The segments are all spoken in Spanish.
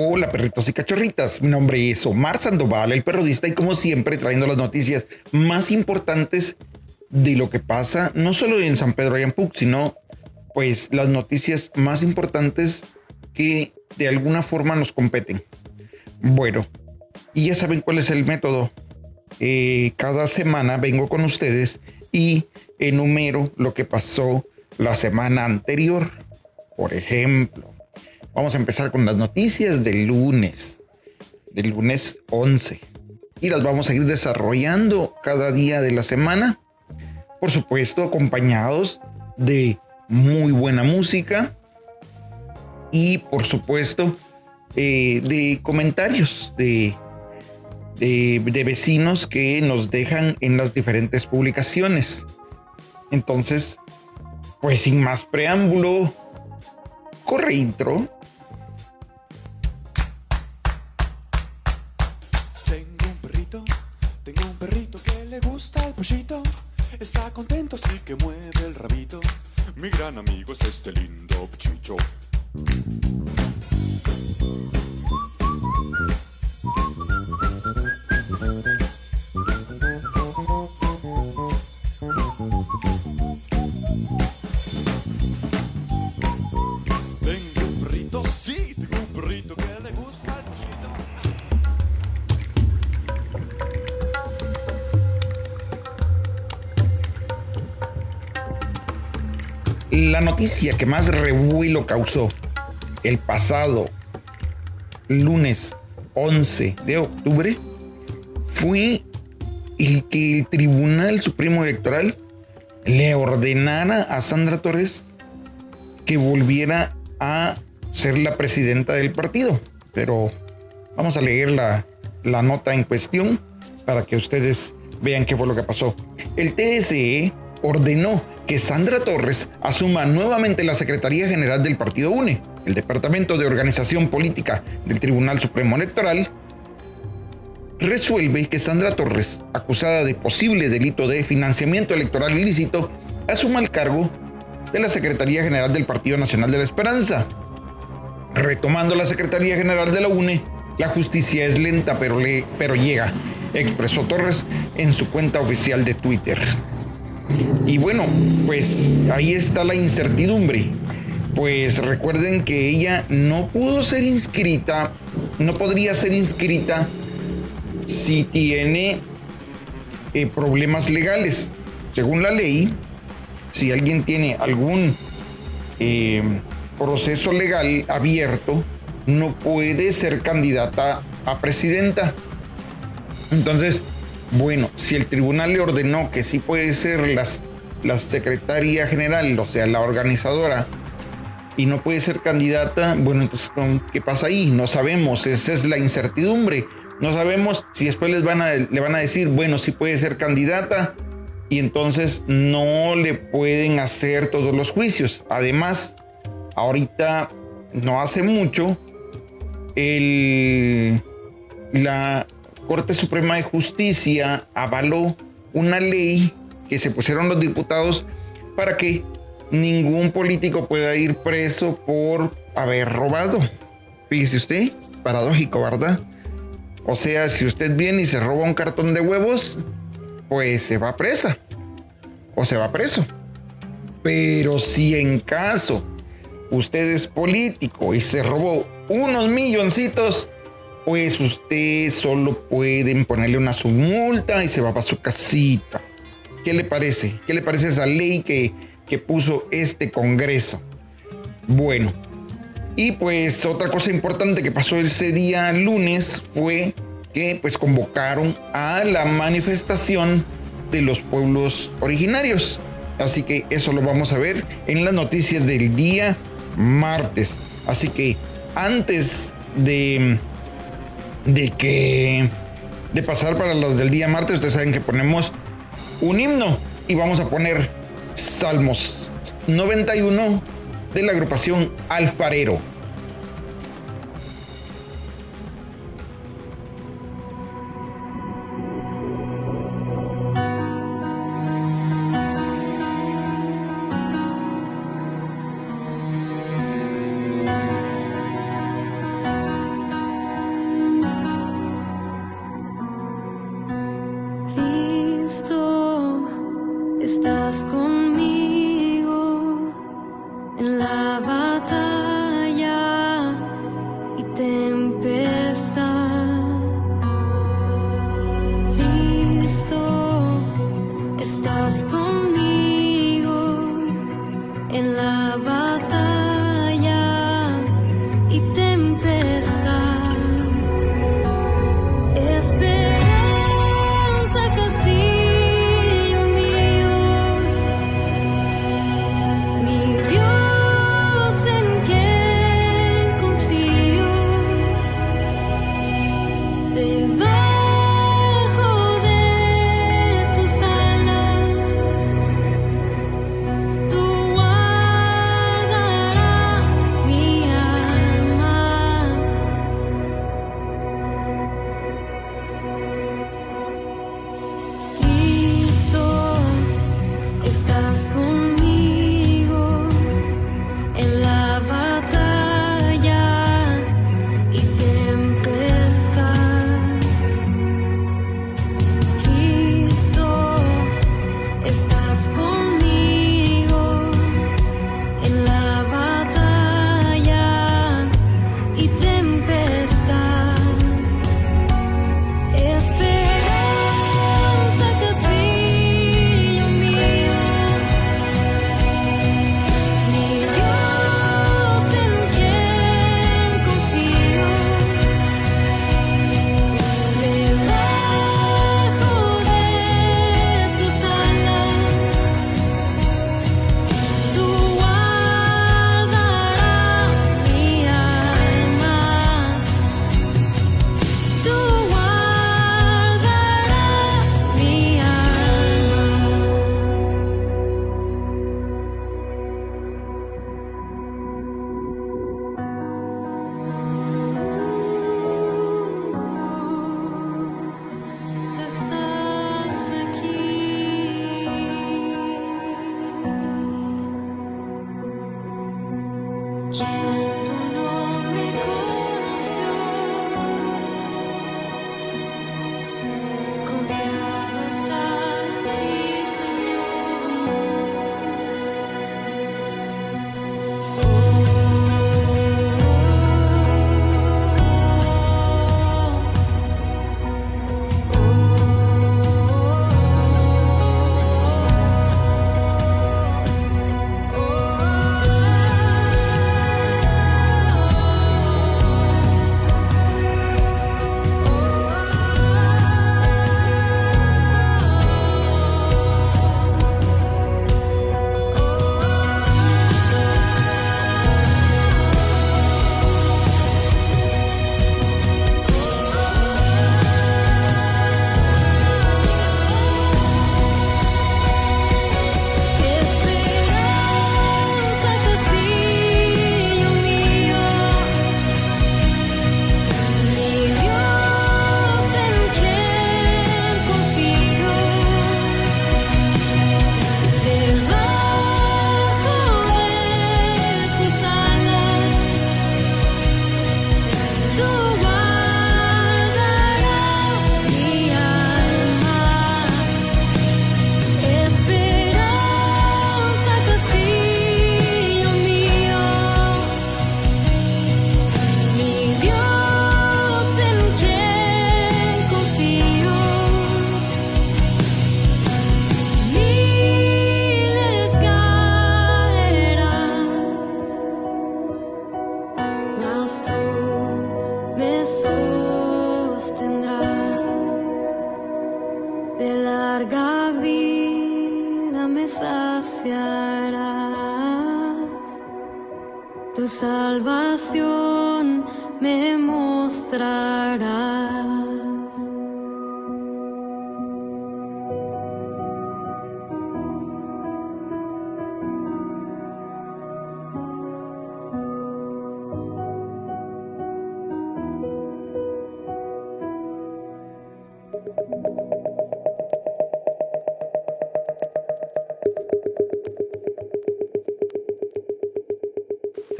Hola perritos y cachorritas, mi nombre es Omar Sandoval, el perrodista y como siempre trayendo las noticias más importantes de lo que pasa no solo en San Pedro Ayampuc, sino pues las noticias más importantes que de alguna forma nos competen. Bueno, y ya saben cuál es el método. Eh, cada semana vengo con ustedes y enumero lo que pasó la semana anterior. Por ejemplo, Vamos a empezar con las noticias del lunes, del lunes 11. Y las vamos a ir desarrollando cada día de la semana. Por supuesto, acompañados de muy buena música. Y por supuesto, eh, de comentarios de, de, de vecinos que nos dejan en las diferentes publicaciones. Entonces, pues sin más preámbulo, corre intro Mi gran amigo es este lindo chicho. La noticia que más revuelo causó el pasado lunes 11 de octubre fue el que el Tribunal Supremo Electoral le ordenara a Sandra Torres que volviera a ser la presidenta del partido. Pero vamos a leer la, la nota en cuestión para que ustedes vean qué fue lo que pasó. El TSE ordenó que Sandra Torres asuma nuevamente la Secretaría General del Partido UNE. El Departamento de Organización Política del Tribunal Supremo Electoral resuelve que Sandra Torres, acusada de posible delito de financiamiento electoral ilícito, asuma el cargo de la Secretaría General del Partido Nacional de la Esperanza. Retomando la Secretaría General de la UNE, la justicia es lenta pero, le, pero llega, expresó Torres en su cuenta oficial de Twitter. Y bueno, pues ahí está la incertidumbre. Pues recuerden que ella no pudo ser inscrita, no podría ser inscrita si tiene eh, problemas legales. Según la ley, si alguien tiene algún eh, proceso legal abierto, no puede ser candidata a presidenta. Entonces, bueno, si el tribunal le ordenó que sí puede ser las, la secretaria general, o sea, la organizadora, y no puede ser candidata, bueno, entonces, ¿qué pasa ahí? No sabemos, esa es la incertidumbre. No sabemos si después les van a, le van a decir, bueno, sí puede ser candidata, y entonces no le pueden hacer todos los juicios. Además, ahorita, no hace mucho, el, la, Corte Suprema de Justicia avaló una ley que se pusieron los diputados para que ningún político pueda ir preso por haber robado. Fíjese usted, paradójico, ¿verdad? O sea, si usted viene y se roba un cartón de huevos, pues se va presa o se va preso. Pero si en caso usted es político y se robó unos milloncitos, pues usted solo pueden ponerle una submulta y se va para su casita. ¿Qué le parece? ¿Qué le parece esa ley que, que puso este Congreso? Bueno, y pues otra cosa importante que pasó ese día lunes fue que pues convocaron a la manifestación de los pueblos originarios. Así que eso lo vamos a ver en las noticias del día martes. Así que antes de, de que de pasar para los del día martes, ustedes saben que ponemos un himno y vamos a poner Salmos 91 de la agrupación Alfarero. estás conmigo.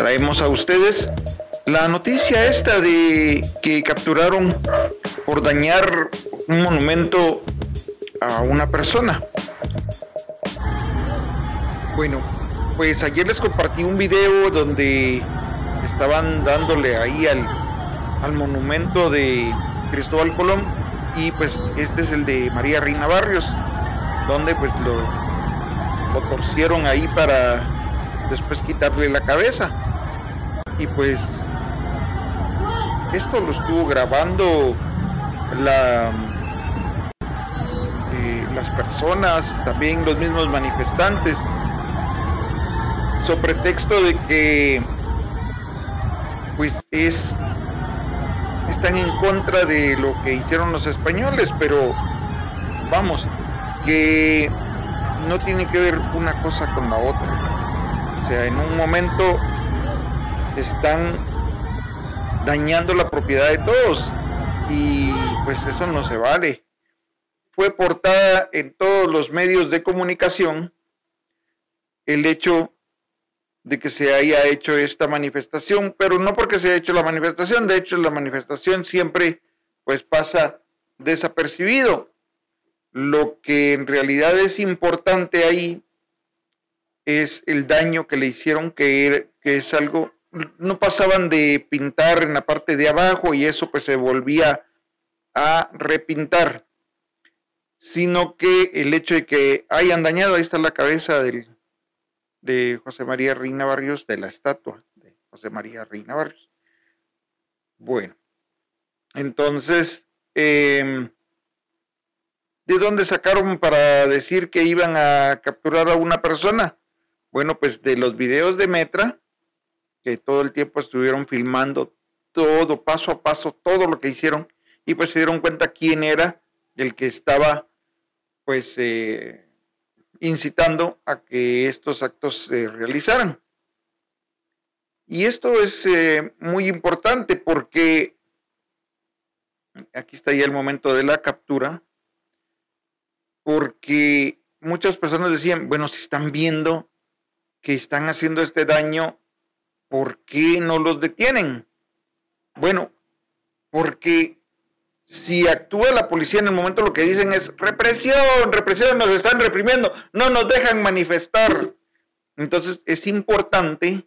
Traemos a ustedes la noticia esta de que capturaron por dañar un monumento a una persona. Bueno, pues ayer les compartí un video donde estaban dándole ahí al, al monumento de Cristóbal Colón y pues este es el de María Reina Barrios, donde pues lo, lo torcieron ahí para después quitarle la cabeza y pues esto lo estuvo grabando eh, las personas también los mismos manifestantes sobre pretexto de que pues es están en contra de lo que hicieron los españoles pero vamos que no tiene que ver una cosa con la otra. O sea en un momento están dañando la propiedad de todos y pues eso no se vale. Fue portada en todos los medios de comunicación el hecho de que se haya hecho esta manifestación, pero no porque se haya hecho la manifestación, de hecho la manifestación siempre pues pasa desapercibido. Lo que en realidad es importante ahí es el daño que le hicieron, que, que es algo no pasaban de pintar en la parte de abajo y eso pues se volvía a repintar, sino que el hecho de que hayan dañado, ahí está la cabeza del, de José María Reina Barrios, de la estatua de José María Reina Barrios. Bueno, entonces, em, ¿de dónde sacaron para decir que iban a capturar a una persona? Bueno, pues de los videos de Metra, todo el tiempo estuvieron filmando todo, paso a paso, todo lo que hicieron, y pues se dieron cuenta quién era el que estaba, pues, eh, incitando a que estos actos se realizaran. Y esto es eh, muy importante porque aquí está ya el momento de la captura, porque muchas personas decían, bueno, si están viendo que están haciendo este daño ¿por qué no los detienen? Bueno, porque si actúa la policía en el momento lo que dicen es represión, represión, nos están reprimiendo, no nos dejan manifestar. Entonces es importante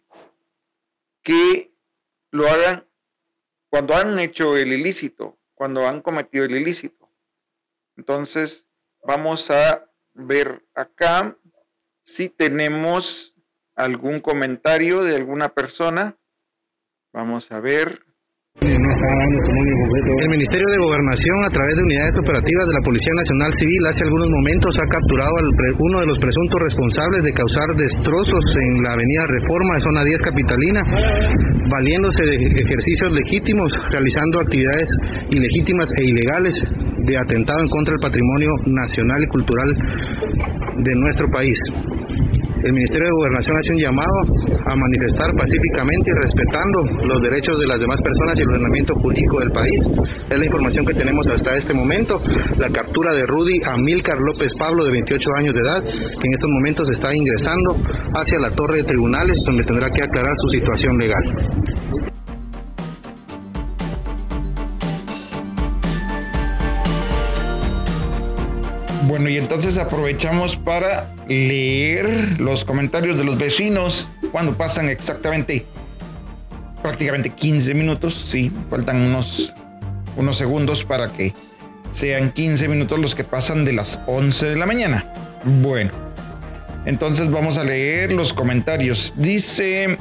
que lo hagan cuando han hecho el ilícito, cuando han cometido el ilícito. Entonces vamos a ver acá si tenemos algún comentario de alguna persona. Vamos a ver. El Ministerio de Gobernación, a través de unidades operativas de la Policía Nacional Civil, hace algunos momentos ha capturado a uno de los presuntos responsables de causar destrozos en la Avenida Reforma, zona 10 capitalina, valiéndose de ejercicios legítimos, realizando actividades ilegítimas e ilegales de atentado en contra del patrimonio nacional y cultural de nuestro país el Ministerio de Gobernación hace un llamado a manifestar pacíficamente y respetando los derechos de las demás personas y el ordenamiento jurídico del país. Es la información que tenemos hasta este momento. La captura de Rudy Amílcar López Pablo, de 28 años de edad, que en estos momentos está ingresando hacia la torre de tribunales, donde tendrá que aclarar su situación legal. Bueno, y entonces aprovechamos para leer los comentarios de los vecinos cuando pasan exactamente prácticamente 15 minutos. Sí, faltan unos, unos segundos para que sean 15 minutos los que pasan de las 11 de la mañana. Bueno, entonces vamos a leer los comentarios. Dice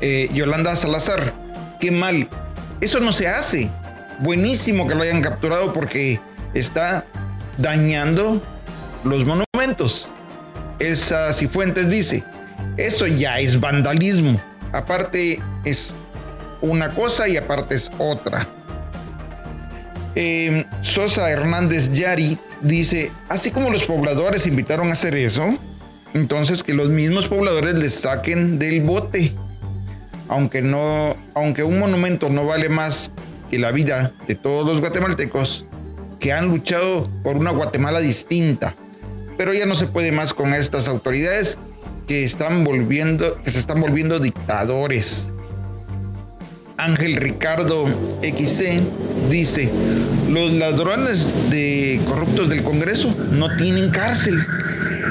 eh, Yolanda Salazar, qué mal. Eso no se hace. Buenísimo que lo hayan capturado porque está dañando los monumentos. Elsa Cifuentes dice, Eso ya es vandalismo. Aparte es una cosa y aparte es otra. Em, Sosa Hernández Yari dice, así como los pobladores invitaron a hacer eso, entonces que los mismos pobladores les saquen del bote. Aunque no, aunque un monumento no vale más que la vida de todos los guatemaltecos que han luchado por una Guatemala distinta. Pero ya no se puede más con estas autoridades que están volviendo, que se están volviendo dictadores. Ángel Ricardo XC dice, los ladrones de corruptos del Congreso no tienen cárcel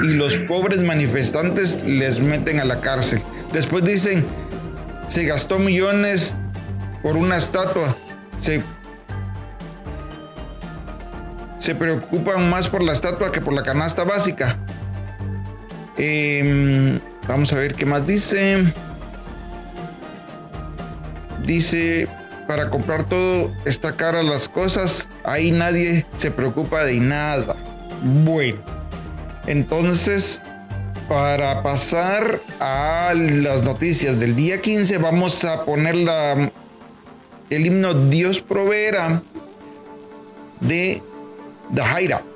y los pobres manifestantes les meten a la cárcel. Después dicen, se gastó millones por una estatua, se, se preocupan más por la estatua que por la canasta básica. Em, vamos a ver qué más dice. Dice, para comprar todo está cara las cosas, ahí nadie se preocupa de nada. Bueno, entonces, para pasar a las noticias del día 15, vamos a poner la, el himno Dios proveerá de Dahaira. Puede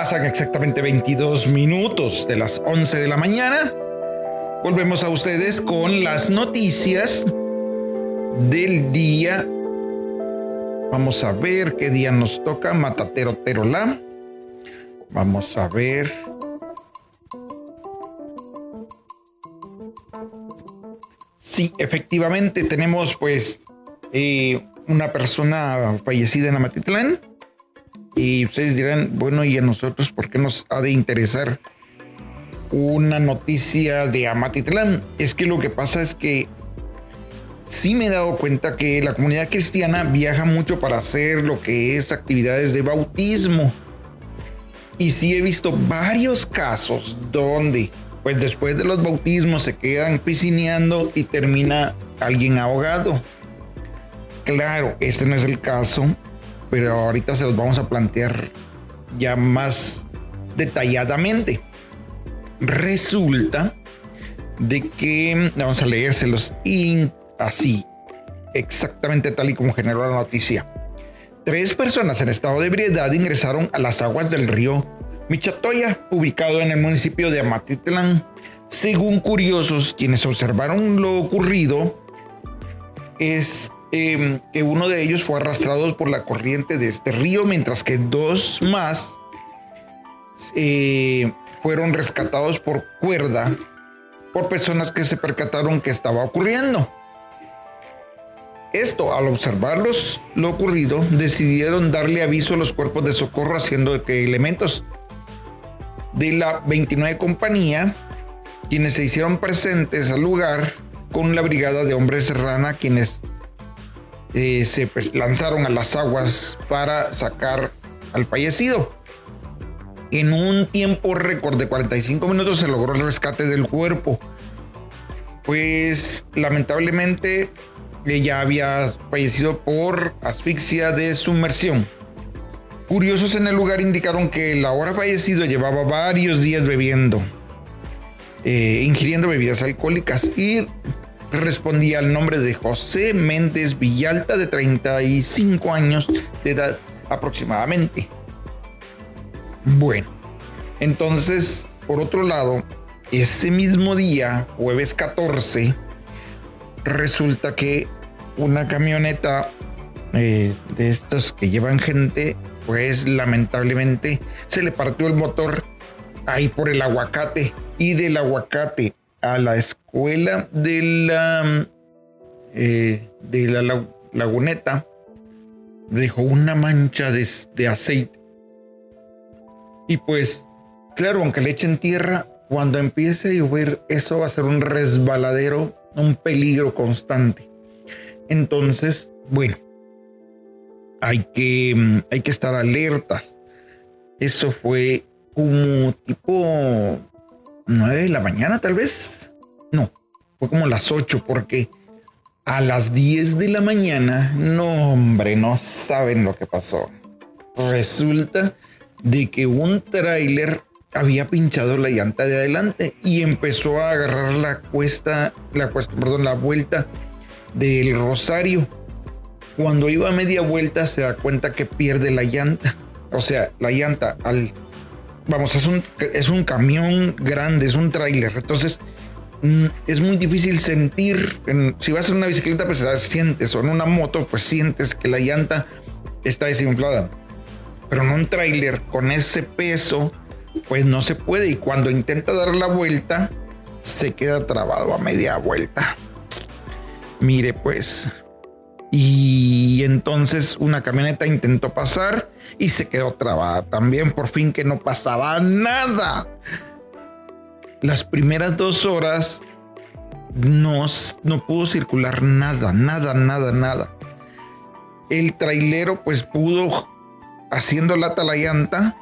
pasan exactamente 22 minutos de las 11 de la mañana, volvemos a ustedes con las noticias del día. Vamos a ver qué día nos toca. Matatero Terola. Vamos a ver. Sí, efectivamente tenemos pues eh, una persona fallecida en Amatitlán. Y ustedes dirán, bueno, ¿y a nosotros por qué nos ha de interesar una noticia de Amatitlán? Es que lo que pasa es que sí me he dado cuenta que la comunidad cristiana viaja mucho para hacer lo que es actividades de bautismo. Y sí he visto varios casos donde, pues después de los bautismos se quedan piscineando y termina alguien ahogado. Claro, este no es el caso, pero ahorita se los vamos a plantear ya más detalladamente. Resulta de que vamos a leérselos así, exactamente tal y como generó la noticia. Tres personas en estado de ebriedad ingresaron a las aguas del río Michatoya, ubicado en el municipio de Amatitlán. Según curiosos, quienes observaron lo ocurrido, es em, que uno de ellos fue arrastrado por la corriente de este río, mientras que dos más eh, fueron rescatados por cuerda por personas que se percataron que estaba ocurriendo. Esto, al observarlos lo ocurrido, decidieron darle aviso a los cuerpos de socorro haciendo que elementos de la 29 compañía, quienes se hicieron presentes al lugar con la brigada de hombres serrana, quienes eh, se pues, lanzaron a las aguas para sacar al fallecido. En un tiempo récord de 45 minutos se logró el rescate del cuerpo. Pues lamentablemente ella había fallecido por asfixia de sumersión. Curiosos en el lugar indicaron que el ahora fallecido llevaba varios días bebiendo, eh, ingiriendo bebidas alcohólicas y respondía al nombre de José Méndez Villalta de 35 años de edad aproximadamente. Bueno, entonces, por otro lado, ese mismo día, jueves 14, resulta que una camioneta eh, de estos que llevan gente, pues lamentablemente se le partió el motor ahí por el aguacate y del aguacate a la escuela de la eh, de la laguneta dejó una mancha de, de aceite y pues claro aunque le echen tierra cuando empiece a llover eso va a ser un resbaladero un peligro constante. Entonces, bueno, hay que, mm, hay que estar alertas. Eso fue como tipo 9 de la mañana, tal vez. No, fue como las 8, porque a las 10 de la mañana, no, hombre, no saben lo que pasó. Resulta de que un tráiler había pinchado la llanta de adelante y empezó a agarrar la cuesta, la cuesta, perdón, la vuelta del Rosario. Cuando iba a media vuelta se da cuenta que pierde la llanta. O sea, la llanta al vamos, es un es un camión grande, es un tráiler. Entonces, mm, es muy difícil sentir si vas en una bicicleta pues sientes o en una moto pues sientes que la llanta está desinflada. Pero en un tráiler con ese peso pues no se puede y cuando intenta dar la vuelta se queda trabado a media vuelta. Mire pues. Y entonces una camioneta intentó pasar y se quedó trabada también, por fin que no pasaba nada. Las primeras dos horas no, no pudo circular nada, nada, nada, nada. El trailero pues pudo, haciendo lata la llanta,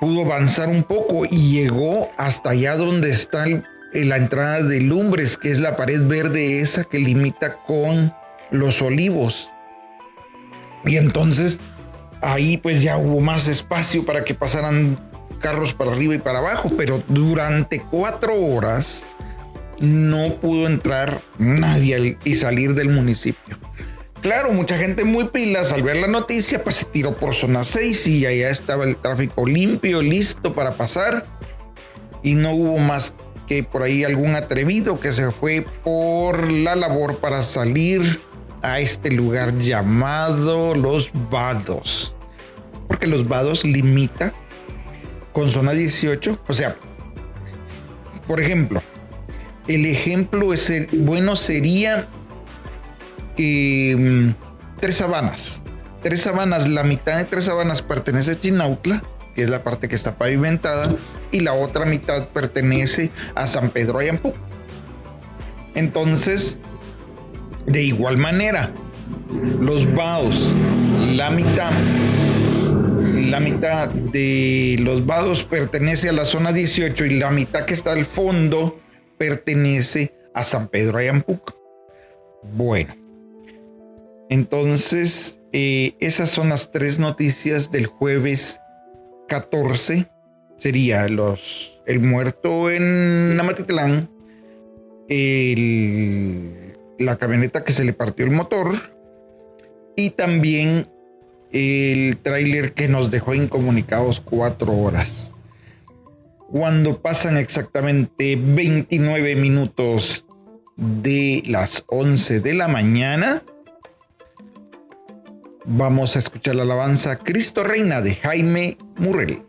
pudo avanzar un poco y llegó hasta allá donde está la entrada de Lumbres, que es la pared verde esa que limita con los olivos. Y entonces ahí pues ya hubo más espacio para que pasaran carros para arriba y para abajo, pero durante cuatro horas no pudo entrar nadie y salir del municipio. Claro, mucha gente muy pilas al ver la noticia, pues se tiró por zona 6 y allá estaba el tráfico limpio, listo para pasar. Y no hubo más que por ahí algún atrevido que se fue por la labor para salir a este lugar llamado Los Vados. Porque Los Vados limita con zona 18. O sea, por ejemplo, el ejemplo es bueno sería Em, tres sabanas. Tres sabanas, la mitad de tres sabanas pertenece a Chinautla, que es la parte que está pavimentada, y la otra mitad pertenece a San Pedro Ayampú. Entonces, de igual manera, los vados, la mitad, la mitad de los vados pertenece a la zona 18 y la mitad que está al fondo pertenece a San Pedro Ayampuc. Bueno, entonces, eh, esas son las tres noticias del jueves 14. Sería los, el muerto en Namatitlán, la camioneta que se le partió el motor y también el tráiler que nos dejó incomunicados cuatro horas. Cuando pasan exactamente 29 minutos de las 11 de la mañana, Vamos a escuchar la alabanza Cristo Reina de Jaime Murrell.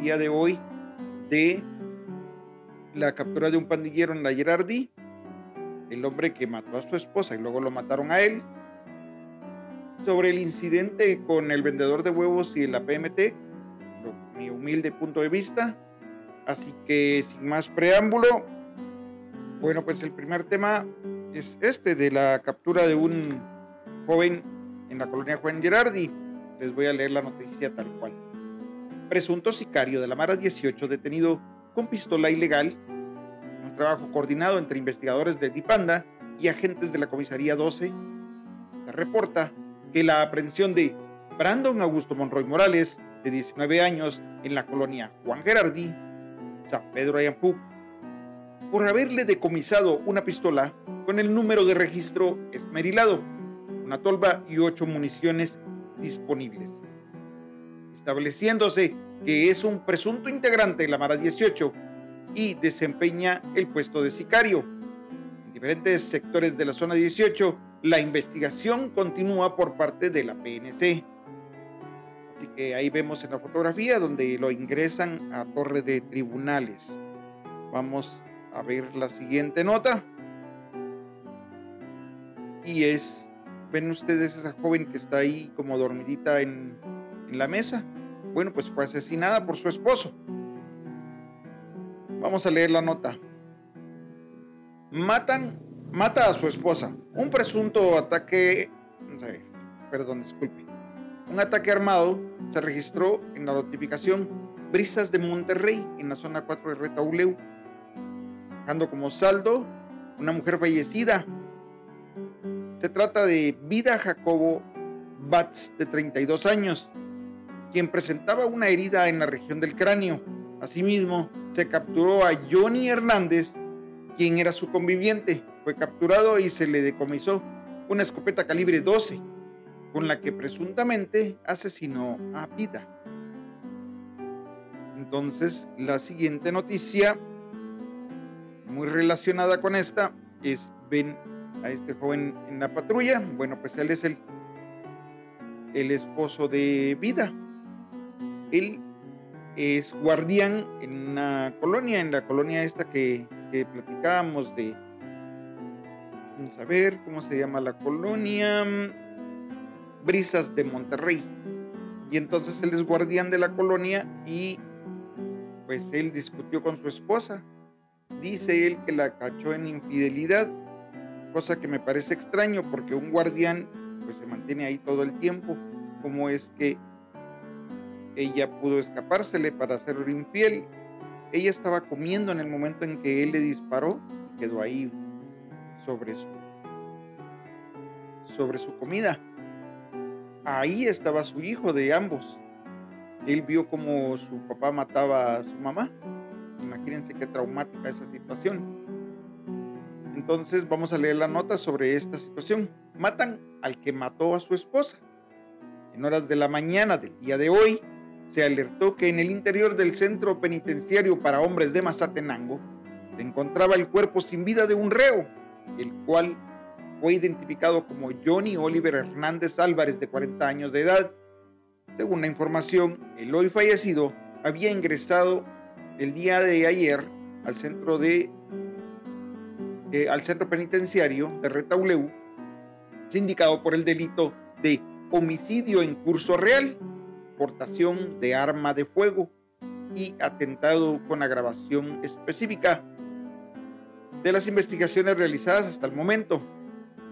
Día de hoy de la captura de un pandillero en la Gerardi, el hombre que mató a su esposa y luego lo mataron a él, sobre el incidente con el vendedor de huevos y la PMT, mi humilde punto de vista. Así que sin más preámbulo, bueno, pues el primer tema es este de la captura de un joven en la colonia Juan Gerardi. Les voy a leer la noticia tal cual. Presunto sicario de la Mara 18 detenido con pistola ilegal. Un trabajo coordinado entre investigadores de Dipanda y agentes de la comisaría 12. Se reporta que la aprehensión de Brandon Augusto Monroy Morales, de 19 años, en la colonia Juan Gerardi, San Pedro Ayampuc, por haberle decomisado una pistola con el número de registro esmerilado, una tolva y ocho municiones disponibles, estableciéndose que es un presunto integrante de la Mara 18 y desempeña el puesto de sicario. En diferentes sectores de la zona 18, la investigación continúa por parte de la PNC. Así que ahí vemos en la fotografía donde lo ingresan a torre de tribunales. Vamos a ver la siguiente nota. Y es, ven ustedes esa joven que está ahí como dormidita en, en la mesa. Bueno, pues fue asesinada por su esposo. Vamos a leer la nota. Matan, mata a su esposa. Un presunto ataque, perdón, disculpe. Un ataque armado se registró en la notificación Brisas de Monterrey, en la zona 4 de Retauleu, dejando como saldo una mujer fallecida. Se trata de Vida Jacobo Batz, de 32 años, quien presentaba una herida en la región del cráneo. Asimismo, se capturó a Johnny Hernández, quien era su conviviente. Fue capturado y se le decomisó una escopeta calibre 12, con la que presuntamente asesinó a Vida. Entonces, la siguiente noticia, muy relacionada con esta, es ven a este joven en la patrulla. Bueno, pues él es el esposo de Vida. Él es guardián en una colonia, en la colonia esta que, platicábamos de, vamos a ver cómo se llama la colonia, Brisas de Monterrey. Y entonces él es guardián de la colonia y pues él discutió con su esposa. Dice él que la cachó en infidelidad, cosa que me parece extraño porque un guardián pues se mantiene ahí todo el tiempo. ¿Cómo es que ella pudo escapársele para ser infiel? Ella estaba comiendo en el momento en que él le disparó y quedó ahí sobre su, sobre su comida. Ahí estaba su hijo de ambos. Él vio como su papá mataba a su mamá. Imagínense qué traumática esa situación. Entonces vamos a leer la nota sobre esta situación. Matan al que mató a su esposa. En horas de la mañana del día de hoy, se alertó que en el interior del centro penitenciario para hombres de Mazatenango se encontraba el cuerpo sin vida de un reo, el cual fue identificado como Johnny Oliver Hernández Álvarez, de 40 años de edad. Según la información, el hoy fallecido había ingresado el día de ayer al centro de eh, al centro penitenciario de Retauleu, sindicado por el delito de homicidio en curso real, portación de arma de fuego y atentado con agravación específica. De las investigaciones realizadas hasta el momento,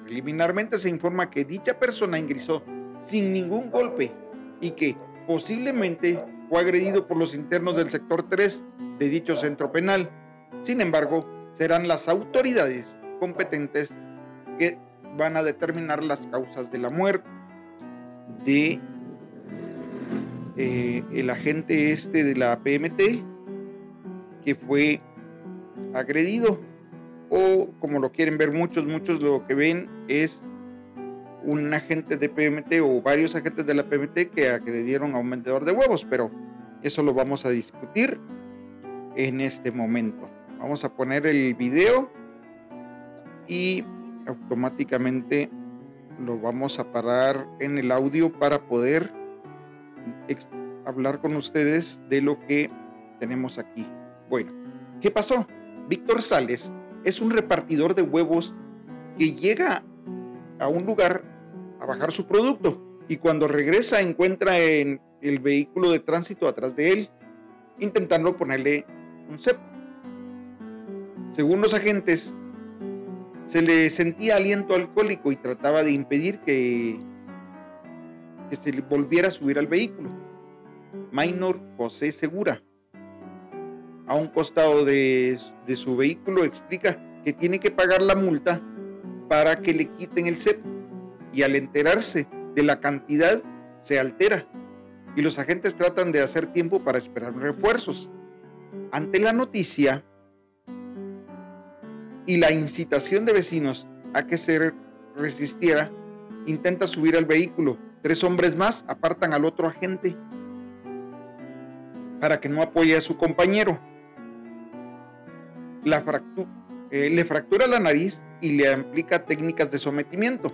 preliminarmente se informa que dicha persona ingresó sin ningún golpe y que posiblemente fue agredido por los internos del sector 3 de dicho centro penal. Sin embargo, serán las autoridades competentes que van a determinar las causas de la muerte de eh, el agente este de la PMT que fue agredido o como lo quieren ver muchos, muchos lo que ven es un agente de PMT o varios agentes de la PMT que agredieron a un vendedor de huevos, pero eso lo vamos a discutir en este momento. Vamos a poner el video y automáticamente lo vamos a parar en el audio para poder hablar con ustedes de lo que tenemos aquí. Bueno, ¿qué pasó? Víctor Sales es un repartidor de huevos que llega a un lugar a bajar su producto y cuando regresa encuentra en el vehículo de tránsito atrás de él intentando ponerle un cepo. Según los agentes, se le sentía aliento alcohólico y trataba de impedir que, que se volviera a subir al vehículo. Minor José Segura, a un costado de, de su vehículo, explica que tiene que pagar la multa para que le quiten el cepo y al enterarse de la cantidad se altera y los agentes tratan de hacer tiempo para esperar refuerzos. Ante la noticia y la incitación de vecinos a que se resistiera, intenta subir al vehículo. Tres hombres más apartan al otro agente para que no apoye a su compañero. Eh, le fractura la nariz y le aplica técnicas de sometimiento.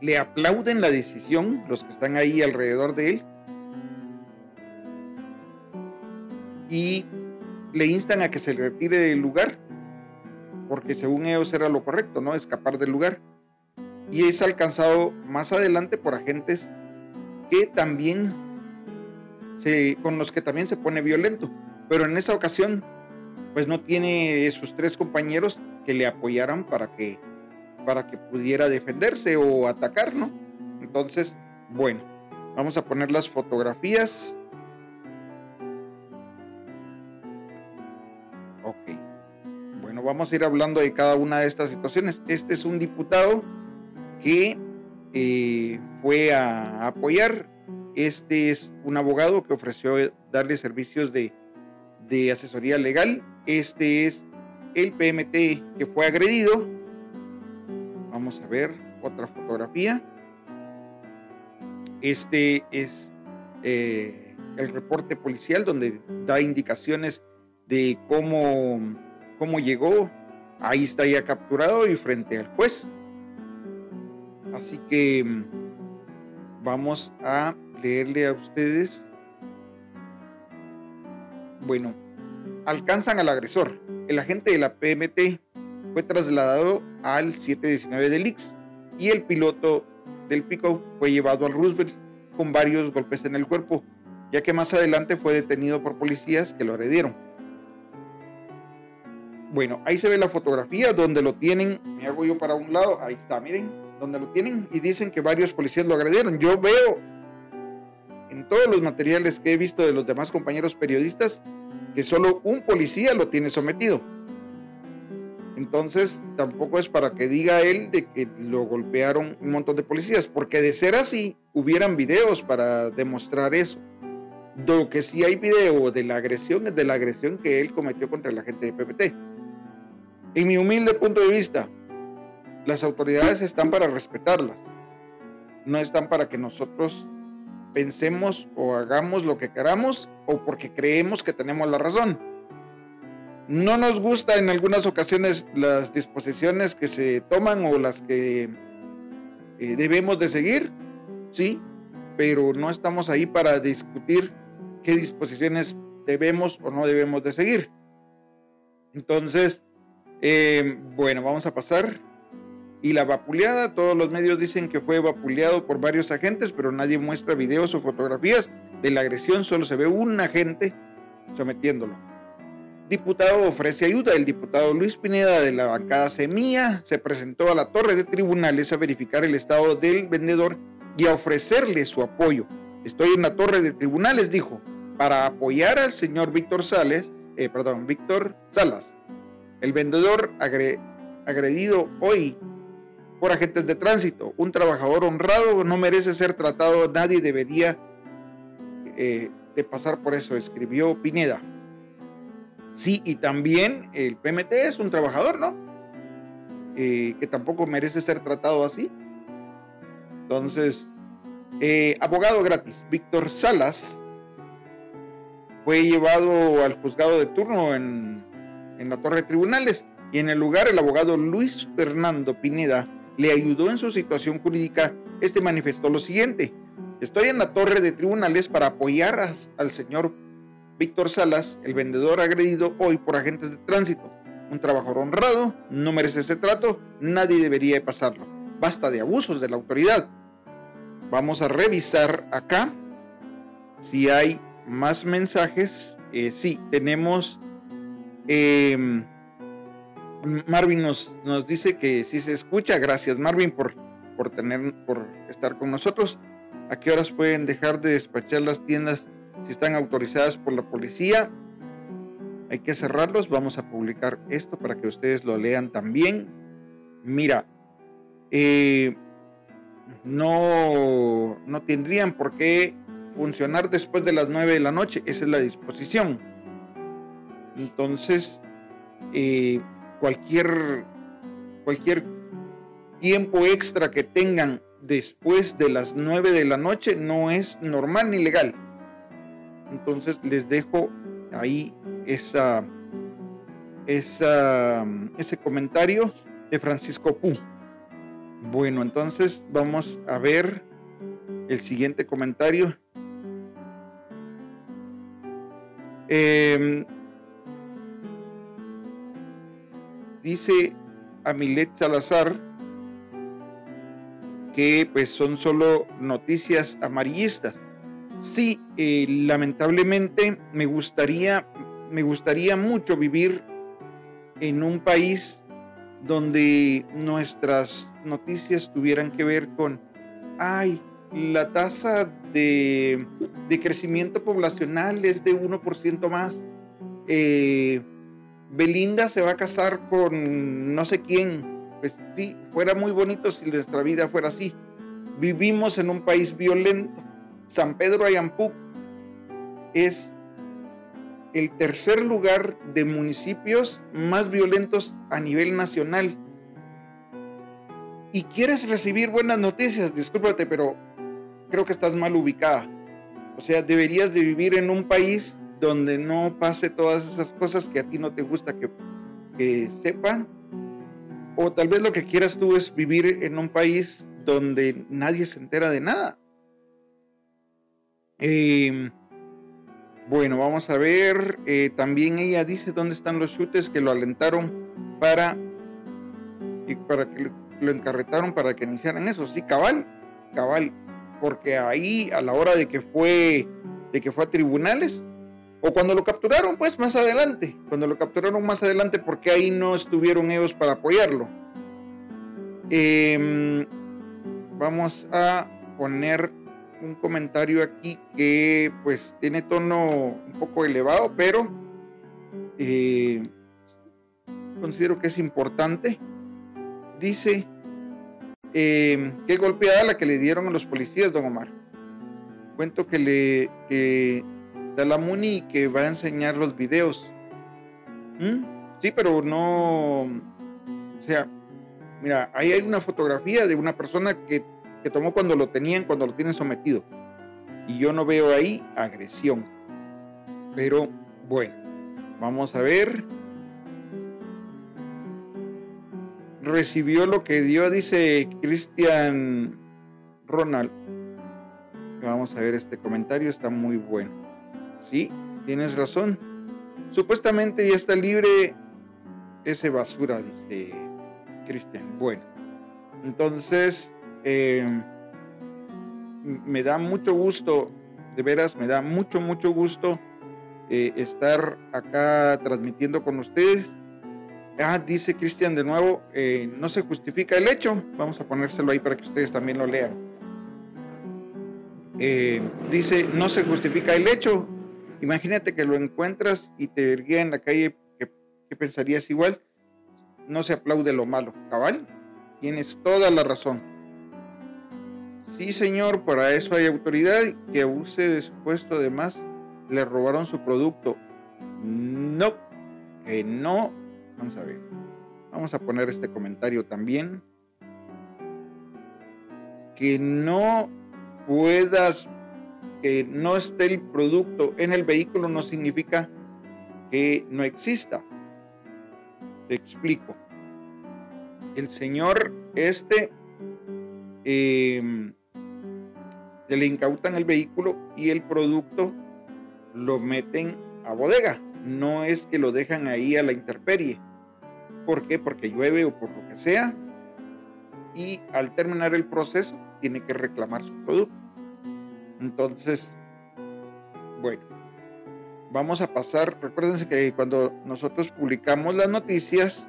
Le aplauden la decisión los que están ahí alrededor de él y le instan a que se retire del lugar porque según ellos era lo correcto, ¿no? Escapar del lugar. Y es alcanzado más adelante por agentes que también se, con los que también se pone violento. Pero en esa ocasión pues no tiene sus tres compañeros que le apoyaran para que, para que pudiera defenderse o atacar, ¿no? Entonces, bueno, vamos a poner las fotografías. Ok. Bueno, vamos a ir hablando de cada una de estas situaciones. Este es un diputado que eh, fue a apoyar. Este es un abogado que ofreció darle servicios de, asesoría legal este es el PMT que fue agredido. Vamos a ver otra fotografía. Este es eh, el reporte policial donde da indicaciones de cómo, cómo llegó. Ahí está ya capturado y frente al juez. Así que mm, vamos a leerle a ustedes. Bueno, alcanzan al agresor. El agente de la PMT fue trasladado al 719 del Ix y el piloto del pico fue llevado al Roosevelt con varios golpes en el cuerpo, ya que más adelante fue detenido por policías que lo agredieron. Bueno, ahí se ve la fotografía donde lo tienen, me hago yo para un lado, ahí está, miren, donde lo tienen y dicen que varios policías lo agredieron. Yo veo en todos los materiales que he visto de los demás compañeros periodistas que solo un policía lo tiene sometido. Entonces, tampoco es para que diga él de que lo golpearon un montón de policías, porque de ser así, hubieran videos para demostrar eso. Lo que sí hay video de la agresión es de la agresión que él cometió contra la gente de PPT. En mi humilde punto de vista, las autoridades están para respetarlas, no están para que nosotros pensemos o hagamos lo que queramos o porque creemos que tenemos la razón. No nos gusta en algunas ocasiones las disposiciones que se toman o las que eh, debemos de seguir, sí, pero no estamos ahí para discutir qué disposiciones debemos o no debemos de seguir. Entonces, eh, bueno, vamos a pasar y la vapuleada, todos los medios dicen que fue vapuleado por varios agentes, pero nadie muestra videos o fotografías de la agresión, solo se ve un agente sometiéndolo. Diputado ofrece ayuda. El diputado Luis Pineda de la bancada Semilla se presentó a la torre de tribunales a verificar el estado del vendedor y a ofrecerle su apoyo. Estoy en la torre de tribunales, dijo, para apoyar al señor Víctor Sales, eh, perdón, Víctor Salas. El vendedor agredido hoy por agentes de tránsito. Un trabajador honrado no merece ser tratado, nadie debería eh, de pasar por eso, escribió Pineda. Sí, y también el PMT es un trabajador, ¿no? Eh, que tampoco merece ser tratado así. Entonces, eh, abogado gratis, Víctor Salas fue llevado al juzgado de turno en, en la torre de tribunales y en el lugar el abogado Luis Fernando Pineda le ayudó en su situación jurídica, este manifestó lo siguiente. Estoy en la torre de tribunales para apoyar al señor Víctor Salas, el vendedor agredido hoy por agentes de tránsito. Un trabajador honrado, no merece ese trato, nadie debería de pasarlo. Basta de abusos de la autoridad. Vamos a revisar acá si hay más mensajes. Eh, sí, tenemos... em, Marvin nos, nos dice que sí se escucha. Gracias, Marvin, por, por, tener, por estar con nosotros. ¿A qué horas pueden dejar de despachar las tiendas si están autorizadas por la policía? Hay que cerrarlos. Vamos a publicar esto para que ustedes lo lean también. Mira, eh, no, no tendrían por qué funcionar después de las 9 de la noche. Esa es la disposición. Entonces, eh, cualquier, cualquier tiempo extra que tengan después de las 9 de la noche no es normal ni legal. Entonces les dejo ahí esa, esa, ese comentario de Francisco Pu. Bueno, entonces vamos a ver el siguiente comentario. Em, dice Amilet Salazar que pues son solo noticias amarillistas. Sí, eh, lamentablemente me gustaría, me gustaría mucho vivir en un país donde nuestras noticias tuvieran que ver con, ay, la tasa de, de crecimiento poblacional es de 1% más. Eh, Belinda se va a casar con no sé quién. Pues sí, fuera muy bonito si nuestra vida fuera así. Vivimos en un país violento. San Pedro Ayampuc es el tercer lugar de municipios más violentos a nivel nacional. Y quieres recibir buenas noticias, discúlpate, pero creo que estás mal ubicada. O sea, deberías de vivir en un país donde no pase todas esas cosas que a ti no te gusta que, que sepan. O tal vez lo que quieras tú es vivir en un país donde nadie se entera de nada. Eh, bueno, vamos a ver. eh, también ella dice dónde están los chutes que lo alentaron para y para que lo, lo encarretaron para que iniciaran eso. Sí, cabal, cabal, porque ahí a la hora de que fue de que fue a tribunales o cuando lo capturaron, pues más adelante, cuando lo capturaron más adelante, porque ahí no estuvieron ellos para apoyarlo. Em, vamos a poner un comentario aquí que pues tiene tono un poco elevado, pero eh, considero que es importante. Dice, eh, qué golpeada la que le dieron a los policías, don Omar. Cuento que le la Muni que va a enseñar los videos. ¿Mm? Sí, pero no, o sea, mira, ahí hay una fotografía de una persona que que tomó cuando lo tenían, cuando lo tienen sometido. Y yo no veo ahí agresión. Pero bueno, vamos a ver. Recibió lo que dio, dice Cristian Ronald. Vamos a ver este comentario, está muy bueno. Sí, tienes razón. Supuestamente ya está libre ese basura, dice Cristian. Bueno, entonces eh, me da mucho gusto, de veras, me da mucho, mucho gusto eh, estar acá transmitiendo con ustedes. Ah, dice Cristian de nuevo, eh, no se justifica el hecho. Vamos a ponérselo ahí para que ustedes también lo lean. Eh, dice, no se justifica el hecho. Imagínate que lo encuentras y te erguía en la calle, ¿qué, qué pensarías igual? No se aplaude lo malo, cabal. Tienes toda la razón. Sí, señor, para eso hay autoridad que abuse de su puesto. Además, le robaron su producto. No, que no. Vamos a ver. Vamos a poner este comentario también. Que no puedas, que no esté el producto en el vehículo no significa que no exista. Te explico. El señor este eh, le incautan el vehículo y el producto lo meten a bodega. No es que lo dejan ahí a la intemperie. ¿Por qué? Porque llueve o por lo que sea. Y al terminar el proceso, tiene que reclamar su producto. Entonces, bueno, vamos a pasar. Recuérdense que cuando nosotros publicamos las noticias,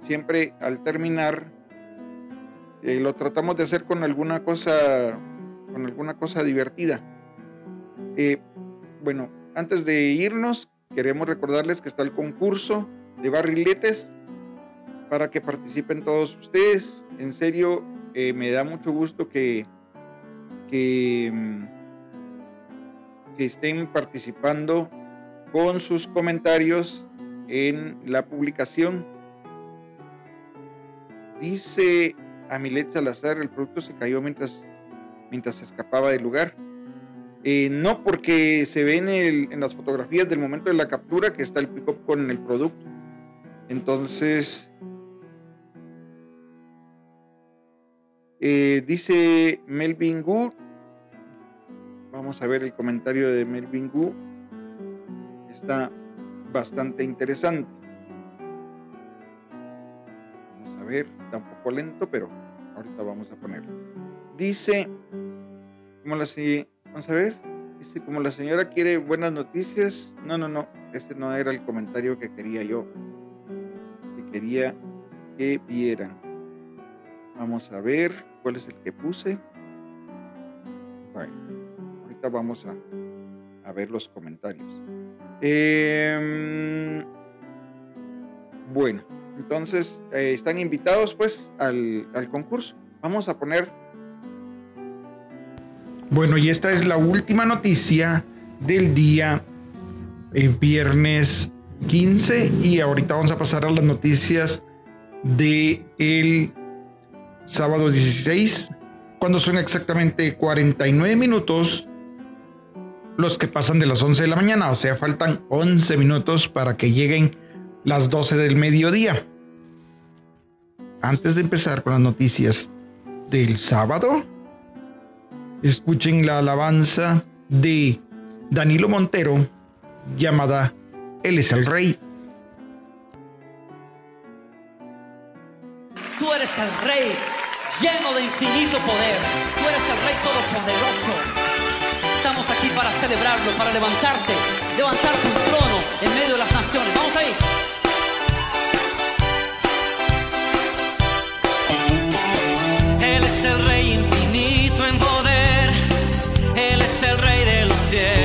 siempre al terminar, eh, lo tratamos de hacer con alguna cosa, con alguna cosa divertida. Eh, bueno, antes de irnos, queremos recordarles que está el concurso de barriletes para que participen todos ustedes. En serio, eh, me da mucho gusto que, que, mm, que estén participando con sus comentarios en la publicación. Dice Amilet Salazar, el producto se cayó mientras, mientras escapaba del lugar. Eh, no porque se ve en, en las fotografías del momento de la captura que está el pick-up con el producto. Entonces, eh, dice Melvin Gu. Vamos a ver el comentario de Melvin Gu. Está bastante interesante. Vamos a ver, está un poco lento, pero ahorita vamos a ponerlo. Dice, como la vamos a ver, dice como la señora quiere buenas noticias. No, no, no, este no era el comentario que quería yo, que quería que vieran. Vamos a ver cuál es el que puse. Bueno, ahorita vamos a, ver los comentarios. Em, bueno, entonces eh, están invitados pues al, al concurso. Vamos a poner bueno, y esta es la última noticia del día eh, viernes 15 y ahorita vamos a pasar a las noticias de el sábado 16 cuando son exactamente 49 minutos los que pasan de las 11 de la mañana, o sea, faltan 11 minutos para que lleguen las 12 del mediodía. Antes de empezar con las noticias del sábado, escuchen la alabanza de Danilo Montero llamada Él es el Rey. Tú eres el Rey lleno de infinito poder. Tú eres el Rey todopoderoso. Estamos aquí para celebrarlo, para levantarte, levantar tu trono en medio de las naciones. Vamos ahí. Él es el Rey infinito en poder. Él es el Rey de los cielos.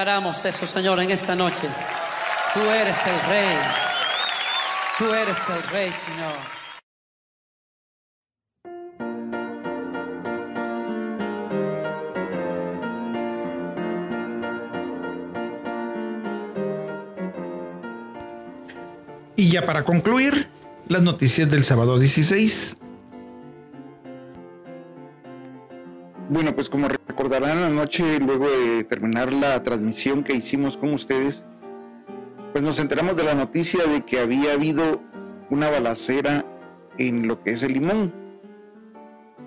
Declaramos eso, Señor, en esta noche. Tú eres el Rey. Tú eres el Rey, Señor. Y ya para concluir, las noticias del sábado 16. Bueno, pues como recordarán anoche, luego de terminar la transmisión que hicimos con ustedes, pues nos enteramos de la noticia de que había habido una balacera en lo que es el limón.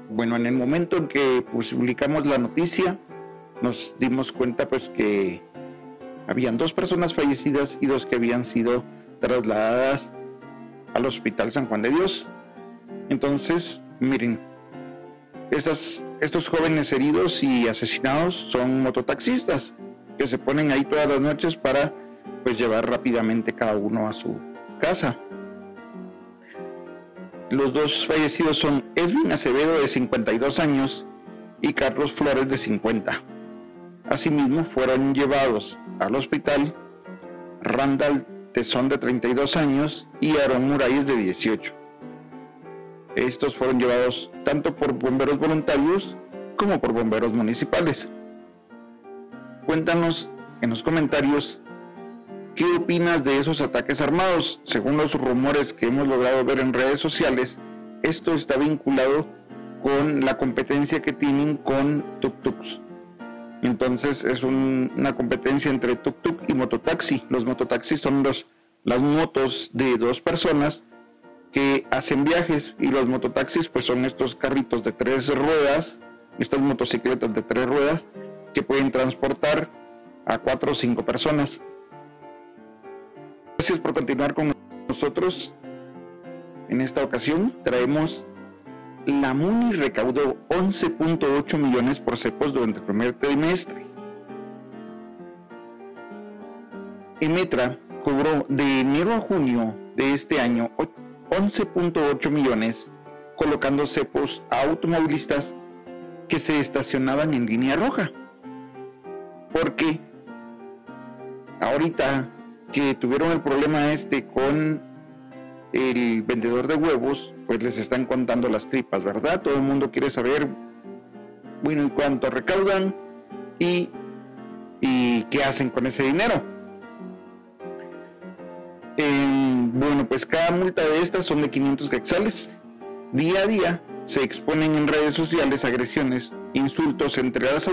Bueno, en el momento en que publicamos la noticia, nos dimos cuenta pues que habían dos personas fallecidas y dos que habían sido trasladadas al Hospital San Juan de Dios. Entonces, miren, estas, estos jóvenes heridos y asesinados son mototaxistas que se ponen ahí todas las noches para pues llevar rápidamente cada uno a su casa. Los dos fallecidos son Edwin Acevedo de 52 años y Carlos Flores de 50. Asimismo fueron llevados al hospital Randall Tesón de 32 años y Aaron Muralles de 18. Estos fueron llevados tanto por bomberos voluntarios como por bomberos municipales. Cuéntanos en los comentarios qué opinas de esos ataques armados. Según los rumores que hemos logrado ver en redes sociales, esto está vinculado con la competencia que tienen con tuk-tuks. Entonces es una competencia entre tuk-tuk y mototaxi. Los mototaxis son los, las motos de dos personas que hacen viajes y los mototaxis pues son estos carritos de tres ruedas, estas motocicletas de tres ruedas que pueden transportar a cuatro o cinco personas. Gracias por continuar con nosotros. En esta ocasión traemos la MUNI recaudó 11.8 millones por cepos durante el primer trimestre. Emetra cobró de enero a junio de este año 11.8 millones colocando cepos a automovilistas que se estacionaban en línea roja. Porque ahorita que tuvieron el problema este con el vendedor de huevos, pues les están contando las tripas, ¿verdad? Todo el mundo quiere saber, bueno, en cuánto recaudan y, y qué hacen con ese dinero. Bueno, pues cada multa de estas son de 500 quetzales. Día a día se exponen en redes sociales agresiones, insultos entre las,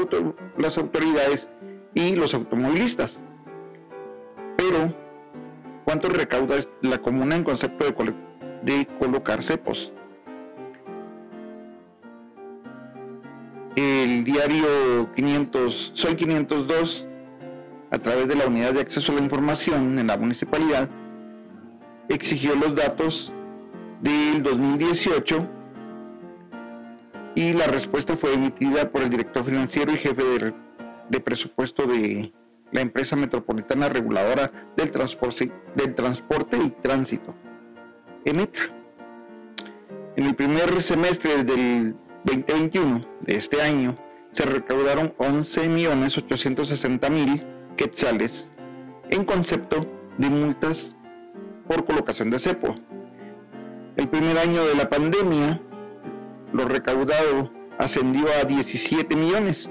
las autoridades y los automovilistas. Pero ¿Cuánto recauda la comuna en concepto de, colocar cepos? El diario 500, Soy 502, a través de la Unidad de Acceso a la Información en la municipalidad, exigió los datos del 2018 y la respuesta fue emitida por el director financiero y jefe de, presupuesto de la empresa metropolitana reguladora del transporte, del transporte y tránsito, EMETRA. En el primer semestre del 2021 de este año se recaudaron 11.860.000 quetzales en concepto de multas por colocación de cepo. El primer año de la pandemia, lo recaudado ascendió a 17 millones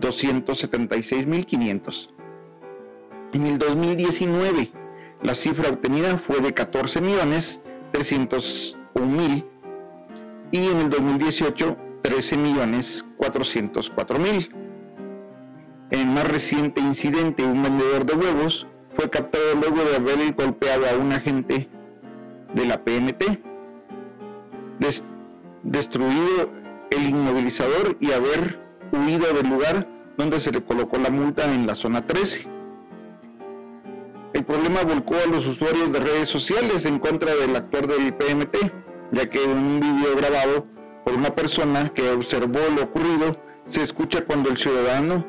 276.500. En el 2019, la cifra obtenida fue de 14 millones mil y en el 2018 13 millones 404 mil. En el más reciente incidente, un vendedor de huevos fue captado luego de haber golpeado a un agente de la PNT, destruido el inmovilizador y haber huido del lugar donde se le colocó la multa en la zona 13. El problema volcó a los usuarios de redes sociales en contra del actor del PMT, ya que un video grabado por una persona que observó lo ocurrido, se escucha cuando el ciudadano,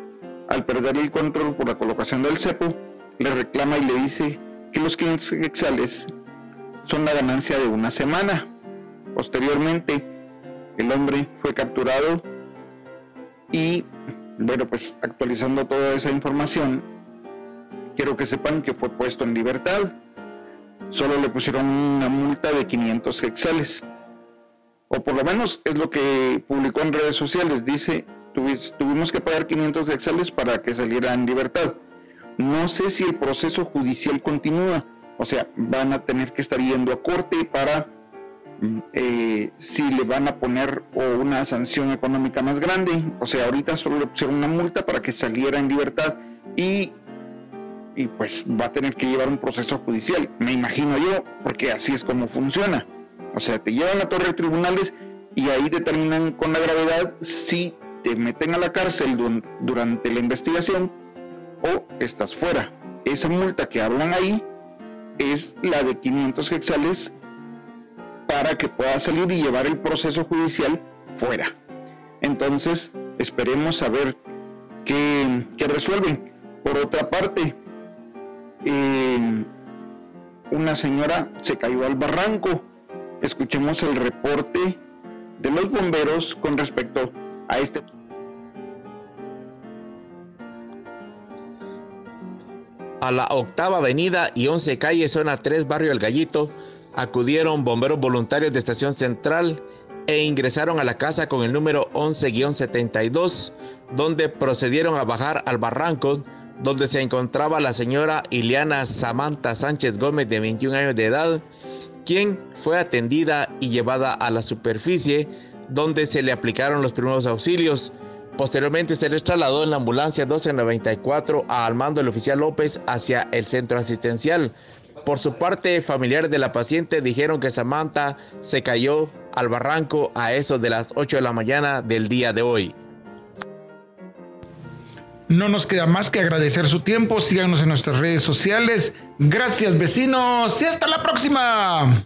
al perder el control por la colocación del cepo, le reclama y le dice que los 500 quetzales son la ganancia de una semana. Posteriormente, el hombre fue capturado Y bueno, pues actualizando toda esa información, quiero que sepan que fue puesto en libertad. Solo le pusieron una multa de 500 hexales. O por lo menos es lo que publicó en redes sociales. Dice, tuvimos que pagar 500 hexales para que saliera en libertad. No sé si el proceso judicial continúa. O sea, van a tener que estar yendo a corte para eh, si le van a poner una sanción económica más grande. O sea, ahorita solo le pusieron una multa para que saliera en libertad y, y pues va a tener que llevar un proceso judicial, me imagino yo, porque así es como funciona. O sea, te llevan a torre de tribunales y ahí determinan con la gravedad si te meten a la cárcel durante la investigación o estás fuera. Esa multa que hablan ahí es la de 500 hexales para que pueda salir y llevar el proceso judicial fuera. Entonces, esperemos a ver qué, resuelven. Por otra parte, eh, una señora se cayó al barranco. Escuchemos el reporte de los bomberos con respecto a este. A la octava avenida y once calle, zona 3, barrio El Gallito, acudieron bomberos voluntarios de Estación Central e ingresaron a la casa con el número 11-72, donde procedieron a bajar al barranco, donde se encontraba la señora Ileana Samantha Sánchez Gómez, de 21 años de edad, quien fue atendida y llevada a la superficie, donde se le aplicaron los primeros auxilios. Posteriormente se les trasladó en la ambulancia 1294 al mando del oficial López hacia el centro asistencial. Por su parte, familiares de la paciente dijeron que Samantha se cayó al barranco a eso de las 8 de la mañana del día de hoy. No nos queda más que agradecer su tiempo. Síganos en nuestras redes sociales. Gracias vecinos y hasta la próxima.